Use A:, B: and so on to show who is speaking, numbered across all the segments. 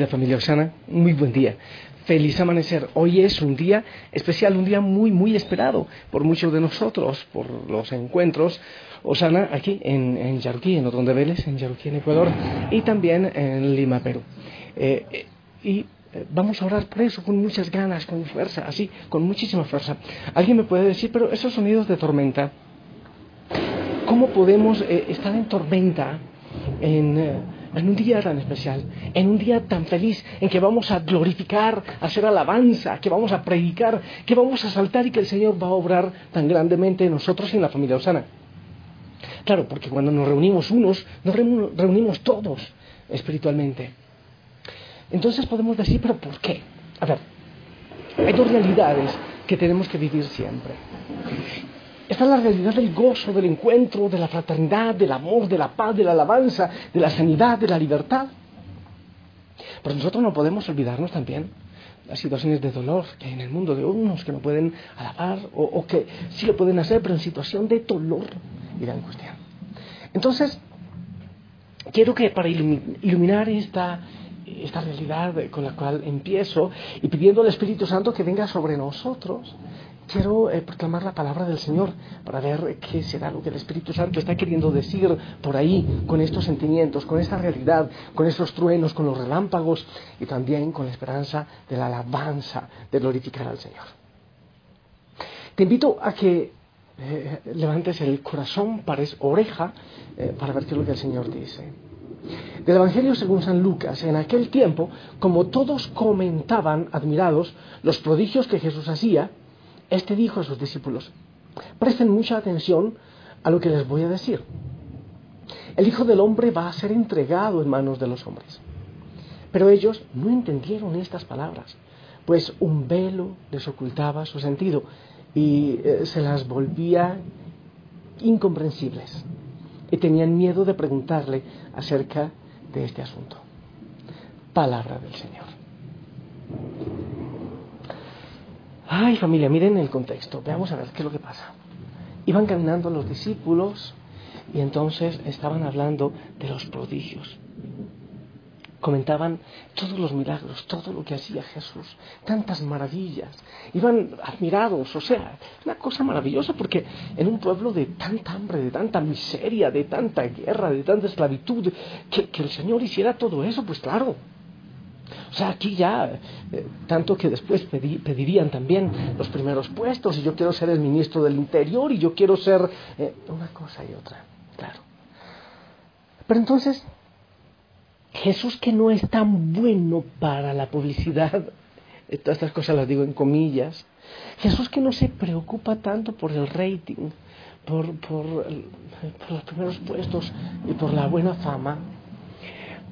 A: Querida familia Osana, muy buen día. Feliz amanecer. Hoy es un día especial, un día muy, muy esperado por muchos de nosotros, por los encuentros Osana aquí en, en Yaruquí, en Otón de Vélez, en Yaruquí, en Ecuador, y también en Lima, Perú. Eh, eh, y eh, vamos a orar por eso con muchas ganas, con fuerza, así, con muchísima fuerza. Alguien me puede decir, pero esos sonidos de tormenta, ¿cómo podemos estar en tormenta en en un día tan especial, en un día tan feliz, en que vamos a glorificar, a hacer alabanza, que vamos a predicar, que vamos a saltar y que el Señor va a obrar tan grandemente en nosotros y en la familia Osana. Claro, porque cuando nos reunimos unos, nos reunimos todos espiritualmente. Entonces podemos decir, pero ¿por qué? A ver, hay dos realidades que tenemos que vivir siempre. Esta es la realidad del gozo, del encuentro, de la fraternidad, del amor, de la paz, de la alabanza, de la sanidad, de la libertad. Pero nosotros no podemos olvidarnos también las situaciones de dolor que hay en el mundo de unos que no pueden alabar o, que sí lo pueden hacer, pero en situación de dolor y de angustia. Entonces, quiero que para iluminar esta, esta realidad con la cual empiezo y pidiendo al Espíritu Santo que venga sobre nosotros, quiero eh, proclamar la palabra del Señor para ver qué será lo que el Espíritu Santo está queriendo decir por ahí con estos sentimientos, con esta realidad, con estos truenos, con los relámpagos y también con la esperanza de la alabanza de glorificar al Señor. Te invito a que eh, levantes el corazón, pares oreja, eh, para ver qué es lo que el Señor dice. Del Evangelio según San Lucas, en aquel tiempo, como todos comentaban admirados los prodigios que Jesús hacía, este dijo a sus discípulos, presten mucha atención a lo que les voy a decir. El Hijo del Hombre va a ser entregado en manos de los hombres. Pero ellos no entendieron estas palabras, pues un velo les ocultaba su sentido y eh, se las volvía incomprensibles. Y tenían miedo de preguntarle acerca de este asunto. Palabra del Señor. Ay, familia, miren el contexto. Veamos a ver qué es lo que pasa. Iban caminando los discípulos y entonces estaban hablando de los prodigios. Comentaban todos los milagros, todo lo que hacía Jesús, tantas maravillas. Iban admirados, o sea, una cosa maravillosa porque en un pueblo de tanta hambre, de tanta miseria, de tanta guerra, de tanta esclavitud, que, que el Señor hiciera todo eso, pues claro, o sea, aquí ya, eh, tanto que después pedirían también los primeros puestos, y yo quiero ser el ministro del Interior, y yo quiero ser eh, una cosa y otra, claro. Pero entonces, Jesús que no es tan bueno para la publicidad, todas estas cosas las digo en comillas, Jesús que no se preocupa tanto por el rating, por, por los primeros puestos y por la buena fama,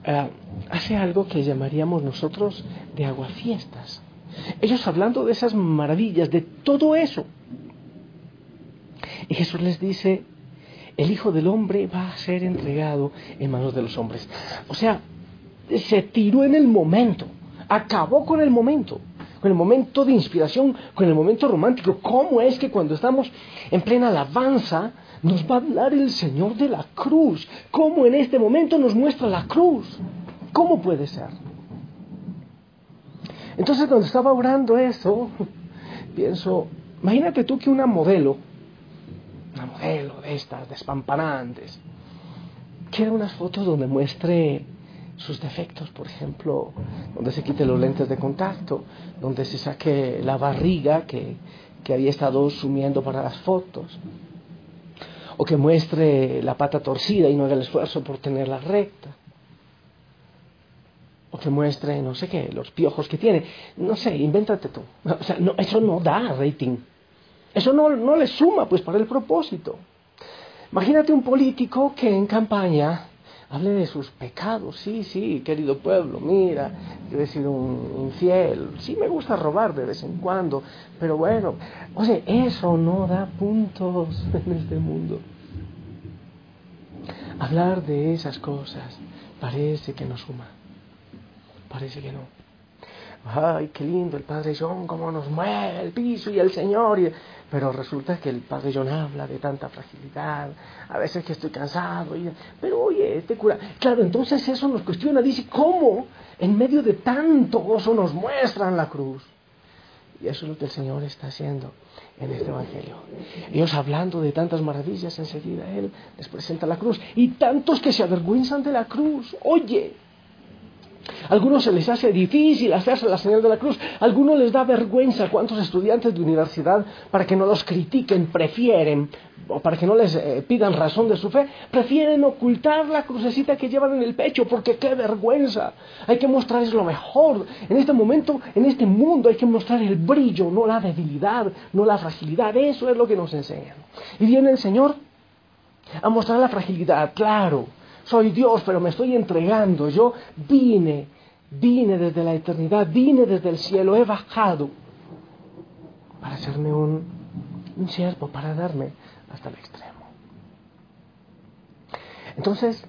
A: eh, hace algo que llamaríamos nosotros de aguafiestas. Ellos hablando de esas maravillas, de todo eso. Y Jesús les dice, el Hijo del Hombre va a ser entregado en manos de los hombres. O sea, se tiró en el momento, acabó con el momento, con el momento de inspiración, con el momento romántico. ¿Cómo es que cuando estamos en plena alabanza, nos va a hablar el Señor de la cruz. ¿Cómo en este momento nos muestra la cruz? ¿Cómo puede ser? Entonces cuando estaba orando eso, pienso, imagínate tú que una modelo, modelo de estas, despampanantes, quiere unas fotos donde muestre sus defectos, por ejemplo, donde se quite los lentes de contacto, donde se saque la barriga que, que había estado sumiendo para las fotos, o que muestre la pata torcida y no haga el esfuerzo por tenerla recta, o que muestre, no sé qué, los piojos que tiene, no sé, invéntate tú. O sea, no, eso no da rating, eso no, no le suma pues para el propósito. Imagínate un político que en campaña hable de sus pecados, sí, sí, querido pueblo, mira, yo he sido un infiel, sí me gusta robar de vez en cuando, pero bueno, o sea, eso no da puntos en este mundo. Hablar de esas cosas parece que no suma, parece que no. Ay, qué lindo el Padre John, cómo nos mueve el piso y el Señor. Pero resulta que el Padre John habla de tanta fragilidad, a veces que estoy cansado, y, pero oye, te cura. Claro, entonces eso nos cuestiona, dice, ¿cómo en medio de tanto gozo nos muestran la cruz? Y eso es lo que el Señor está haciendo en este Evangelio. Ellos hablando de tantas maravillas, enseguida Él les presenta la cruz. Y tantos que se avergüenzan de la cruz. Oye, algunos se les hace difícil hacerse la señal de la cruz. algunos les da vergüenza. ¿Cuántos estudiantes de universidad, para que no los critiquen, prefieren, o para que no les eh, pidan razón de su fe, prefieren ocultar la crucecita que llevan en el pecho? Porque qué vergüenza. Hay que mostrarles lo mejor. En este momento, en este mundo, hay que mostrar el brillo, no la debilidad, no la fragilidad. Eso es lo que nos enseñan. Y viene el Señor a mostrar la fragilidad, claro soy Dios, pero me estoy entregando. Yo vine, vine desde la eternidad, vine desde el cielo, he bajado para hacerme un, un siervo, para darme hasta el extremo. Entonces,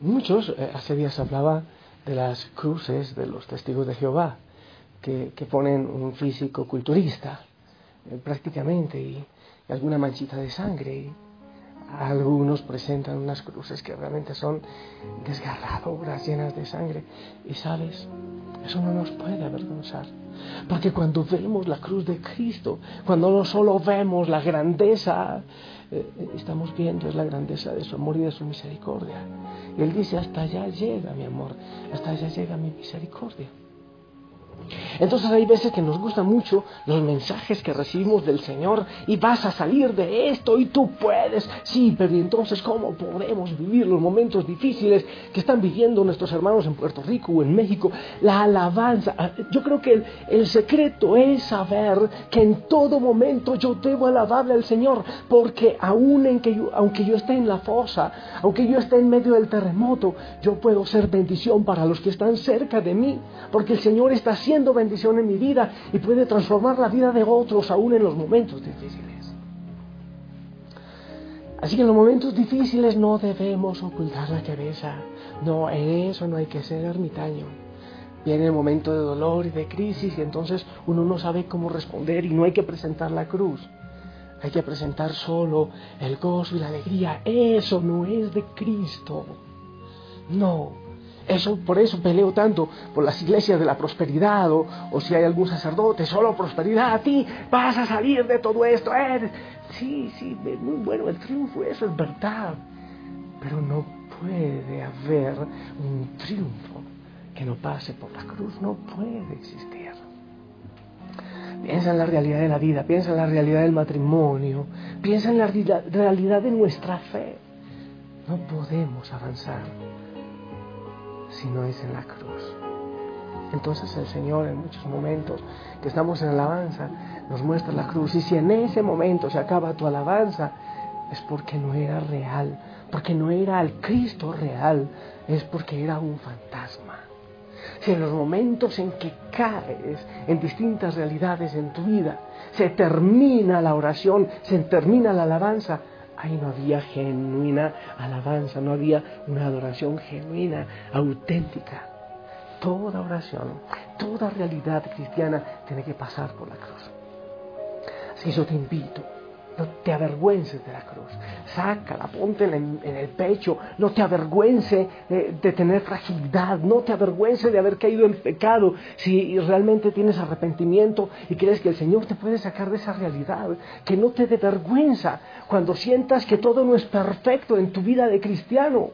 A: muchos, eh, hace días hablaba de las cruces de los testigos de Jehová, que, ponen un físico culturista, eh, prácticamente, y, alguna manchita de sangre. Algunos presentan unas cruces que realmente son desgarradoras, llenas de sangre. Y sabes, eso no nos puede avergonzar. Porque cuando vemos la cruz de Cristo, cuando no solo vemos la grandeza, eh, estamos viendo es la grandeza de su amor y de su misericordia. Y Él dice, hasta allá llega mi amor, hasta allá llega mi misericordia. Entonces hay veces que nos gustan mucho los mensajes que recibimos del Señor y vas a salir de esto y tú puedes. Sí, pero entonces cómo podemos vivir los momentos difíciles que están viviendo nuestros hermanos en Puerto Rico o en México? La alabanza. Ah, yo creo que el, secreto es saber que en todo momento yo debo alabarle al Señor porque aún en que yo, aunque yo esté en la fosa, aunque yo esté en medio del terremoto, yo puedo ser bendición para los que están cerca de mí porque el Señor está haciendo bendición en mi vida y puede transformar la vida de otros aún en los momentos difíciles. Así que en los momentos difíciles no debemos ocultar la cabeza. No, en eso no hay que ser ermitaño. Viene el momento de dolor y de crisis y entonces uno no sabe cómo responder y no hay que presentar la cruz. Hay que presentar solo el gozo y la alegría. Eso no es de Cristo. No, eso, por eso peleo tanto por las iglesias de la prosperidad o, si hay algún sacerdote, solo prosperidad a ti, vas a salir de todo esto. Eh. Sí, sí, muy bueno el triunfo, eso es verdad. Pero no puede haber un triunfo que no pase por la cruz, no puede existir. Piensa en la realidad de la vida, piensa en la realidad del matrimonio, piensa en la realidad de nuestra fe. No podemos avanzar si no es en la cruz. Entonces el Señor en muchos momentos que estamos en alabanza nos muestra la cruz. Y si en ese momento se acaba tu alabanza, es porque no era real, porque no era el Cristo real, es porque era un fantasma. Si en los momentos en que caes en distintas realidades en tu vida, se termina la oración, se termina la alabanza, ahí no había genuina alabanza, no había una adoración genuina, auténtica. Toda oración, toda realidad cristiana tiene que pasar por la cruz. Así que yo te invito no te avergüences de la cruz. Sácala, ponte en, el pecho. No te avergüences de, tener fragilidad. No te avergüences de haber caído en pecado. Si realmente tienes arrepentimiento y crees que el Señor te puede sacar de esa realidad. Que no te dé vergüenza cuando sientas que todo no es perfecto en tu vida de cristiano.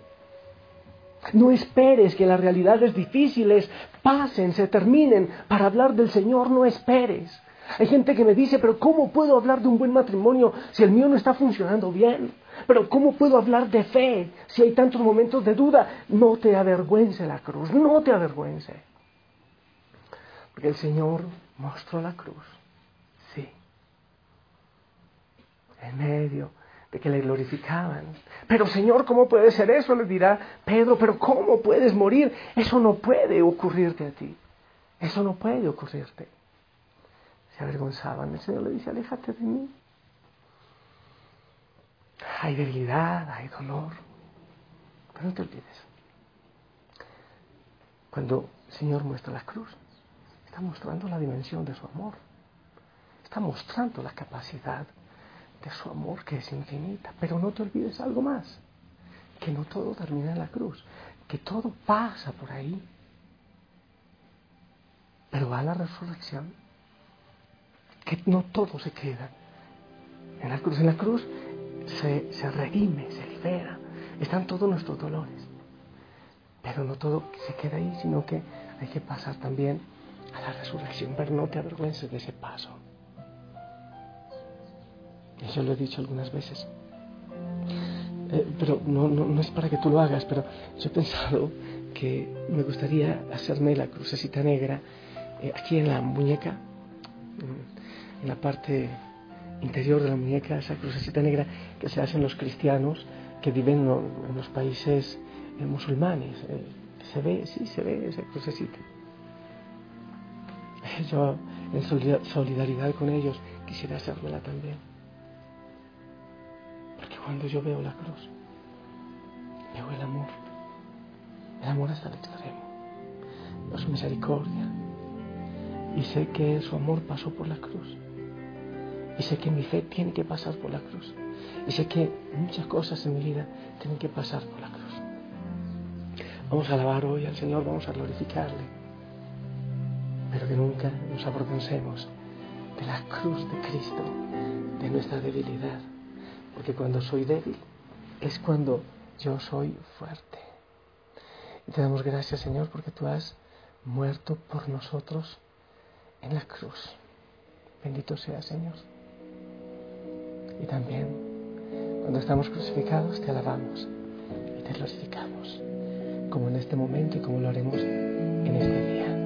A: No esperes que las realidades difíciles pasen, se terminen para hablar del Señor. No esperes. Hay gente que me dice, pero ¿cómo puedo hablar de un buen matrimonio si el mío no está funcionando bien? Pero ¿cómo puedo hablar de fe si hay tantos momentos de duda? No te avergüence la cruz, no te avergüence. Porque el Señor mostró la cruz, sí, en medio de que le glorificaban. Pero Señor, ¿cómo puede ser eso? Le dirá Pedro, pero ¿cómo puedes morir? Eso no puede ocurrirte a ti. Eso no puede ocurrirte se avergonzaban. El Señor le dice, aléjate de mí. Hay debilidad, hay dolor, pero no te olvides. Cuando el Señor muestra la cruz, está mostrando la dimensión de su amor. Está mostrando la capacidad de su amor que es infinita. Pero no te olvides algo más, que no todo termina en la cruz, que todo pasa por ahí. Pero va a la resurrección, que no todo se queda en la cruz. En la cruz se, se redime, se libera, están todos nuestros dolores. Pero no todo se queda ahí, sino que hay que pasar también a la resurrección. Pero no te avergüences de ese paso. Eso lo he dicho algunas veces. Eh, pero no, no, es para que tú lo hagas, pero yo he pensado que me gustaría hacerme la crucecita negra eh, aquí en la muñeca, en la parte interior de la muñeca, esa crucecita negra que se hacen los cristianos que viven en los países eh, musulmanes. se ve, sí, se ve esa crucecita. Yo, en solidaridad con ellos, quisiera hacérmela también. Porque cuando yo veo la cruz, veo el amor. El amor hasta el extremo. Veo su misericordia. Y sé que su amor pasó por la cruz. Y sé que mi fe tiene que pasar por la cruz. Y sé que muchas cosas en mi vida tienen que pasar por la cruz. Vamos a alabar hoy al Señor, vamos a glorificarle. Pero que nunca nos avergoncemos de la cruz de Cristo, de nuestra debilidad porque cuando soy débil es cuando yo soy fuerte. Y te damos gracias, Señor, porque tú has muerto por nosotros en la cruz. Bendito sea, Señor. Y también, cuando estamos crucificados, te alabamos y te glorificamos, como en este momento y como lo haremos en este día.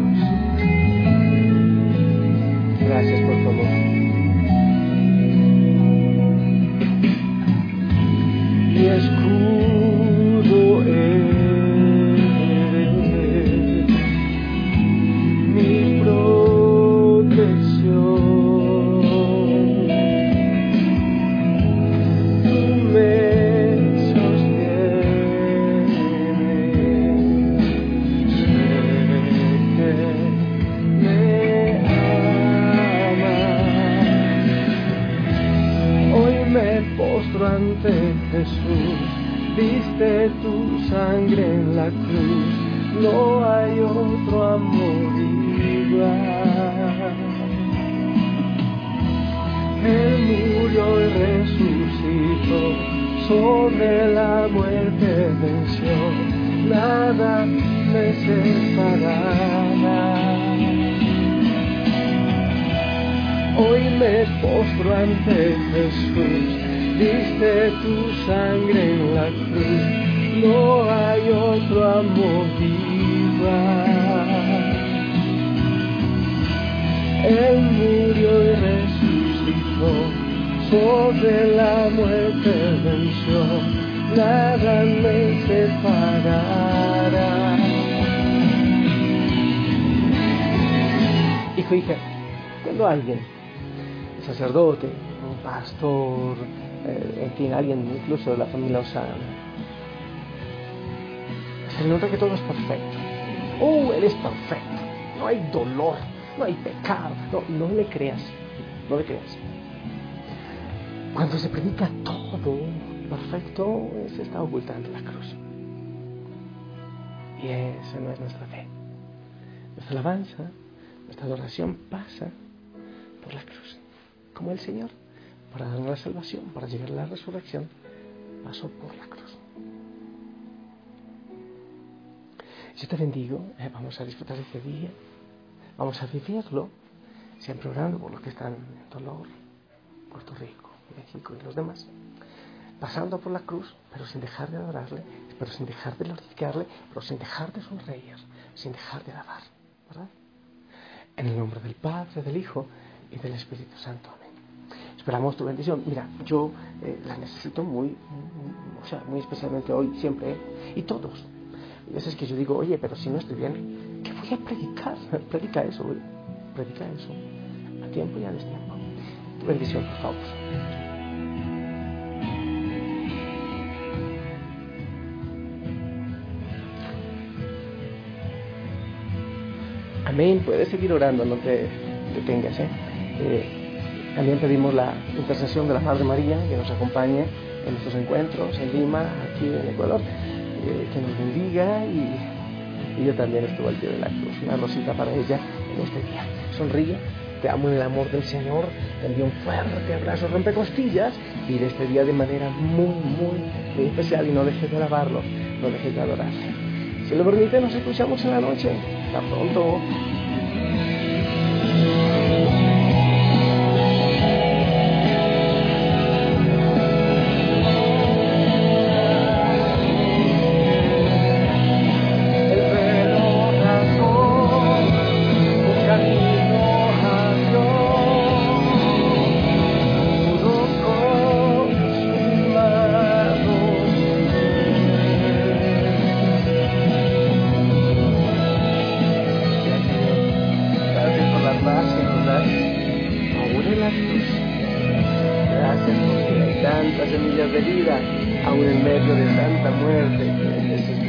B: postro ante Jesús, diste tu sangre en la cruz, no hay otro amor igual. Él murió y resucitó, sobre la muerte venció, nada me separará.
A: Hijo, hija, cuando alguien sacerdote, un pastor, eh, en fin, alguien incluso de la familia Osana, se nota que todo es perfecto. Oh, Él es perfecto. No hay dolor, no hay pecado. No, no le creas. No le creas. Cuando se predica todo perfecto, se está ocultando la cruz. Y esa no es nuestra fe. Nuestra alabanza, nuestra adoración pasa por la cruz. Como el Señor, para darnos la salvación, para llegar a la resurrección, pasó por la cruz. Yo te bendigo, eh, vamos a disfrutar este día, vamos a vivirlo, siempre orando por los que están en dolor, Puerto Rico, México y los demás, pasando por la cruz, pero sin dejar de adorarle, pero sin dejar de glorificarle, pero sin dejar de sonreír, sin dejar de alabar. En el nombre del Padre, del Hijo y del Espíritu Santo. Esperamos tu bendición. Mira, yo eh, la necesito muy, o sea, muy especialmente hoy, siempre, y todos. Y veces que yo digo, oye, pero si no estoy bien, ¿qué voy a predicar? Predica eso, güey. Predica eso. A tiempo y a destiempo. Tu bendición, por favor. Amén. Puedes seguir orando, no te detengas. ¿eh? Eh, también pedimos la intercesión de la Madre María que nos acompañe en nuestros encuentros en Lima, aquí en Ecuador, eh, que nos bendiga y, yo también estuve al pie de la cruz. Una rosita para ella en este día. Sonríe, te amo en el amor del Señor, te envío un fuerte abrazo, rompe costillas y de este día de manera muy, muy, muy especial y no dejes de alabarlo, no dejes de adorarle. Si lo permite, nos escuchamos en la noche. Hasta pronto.
B: las semillas de vida, aún en medio de tanta muerte.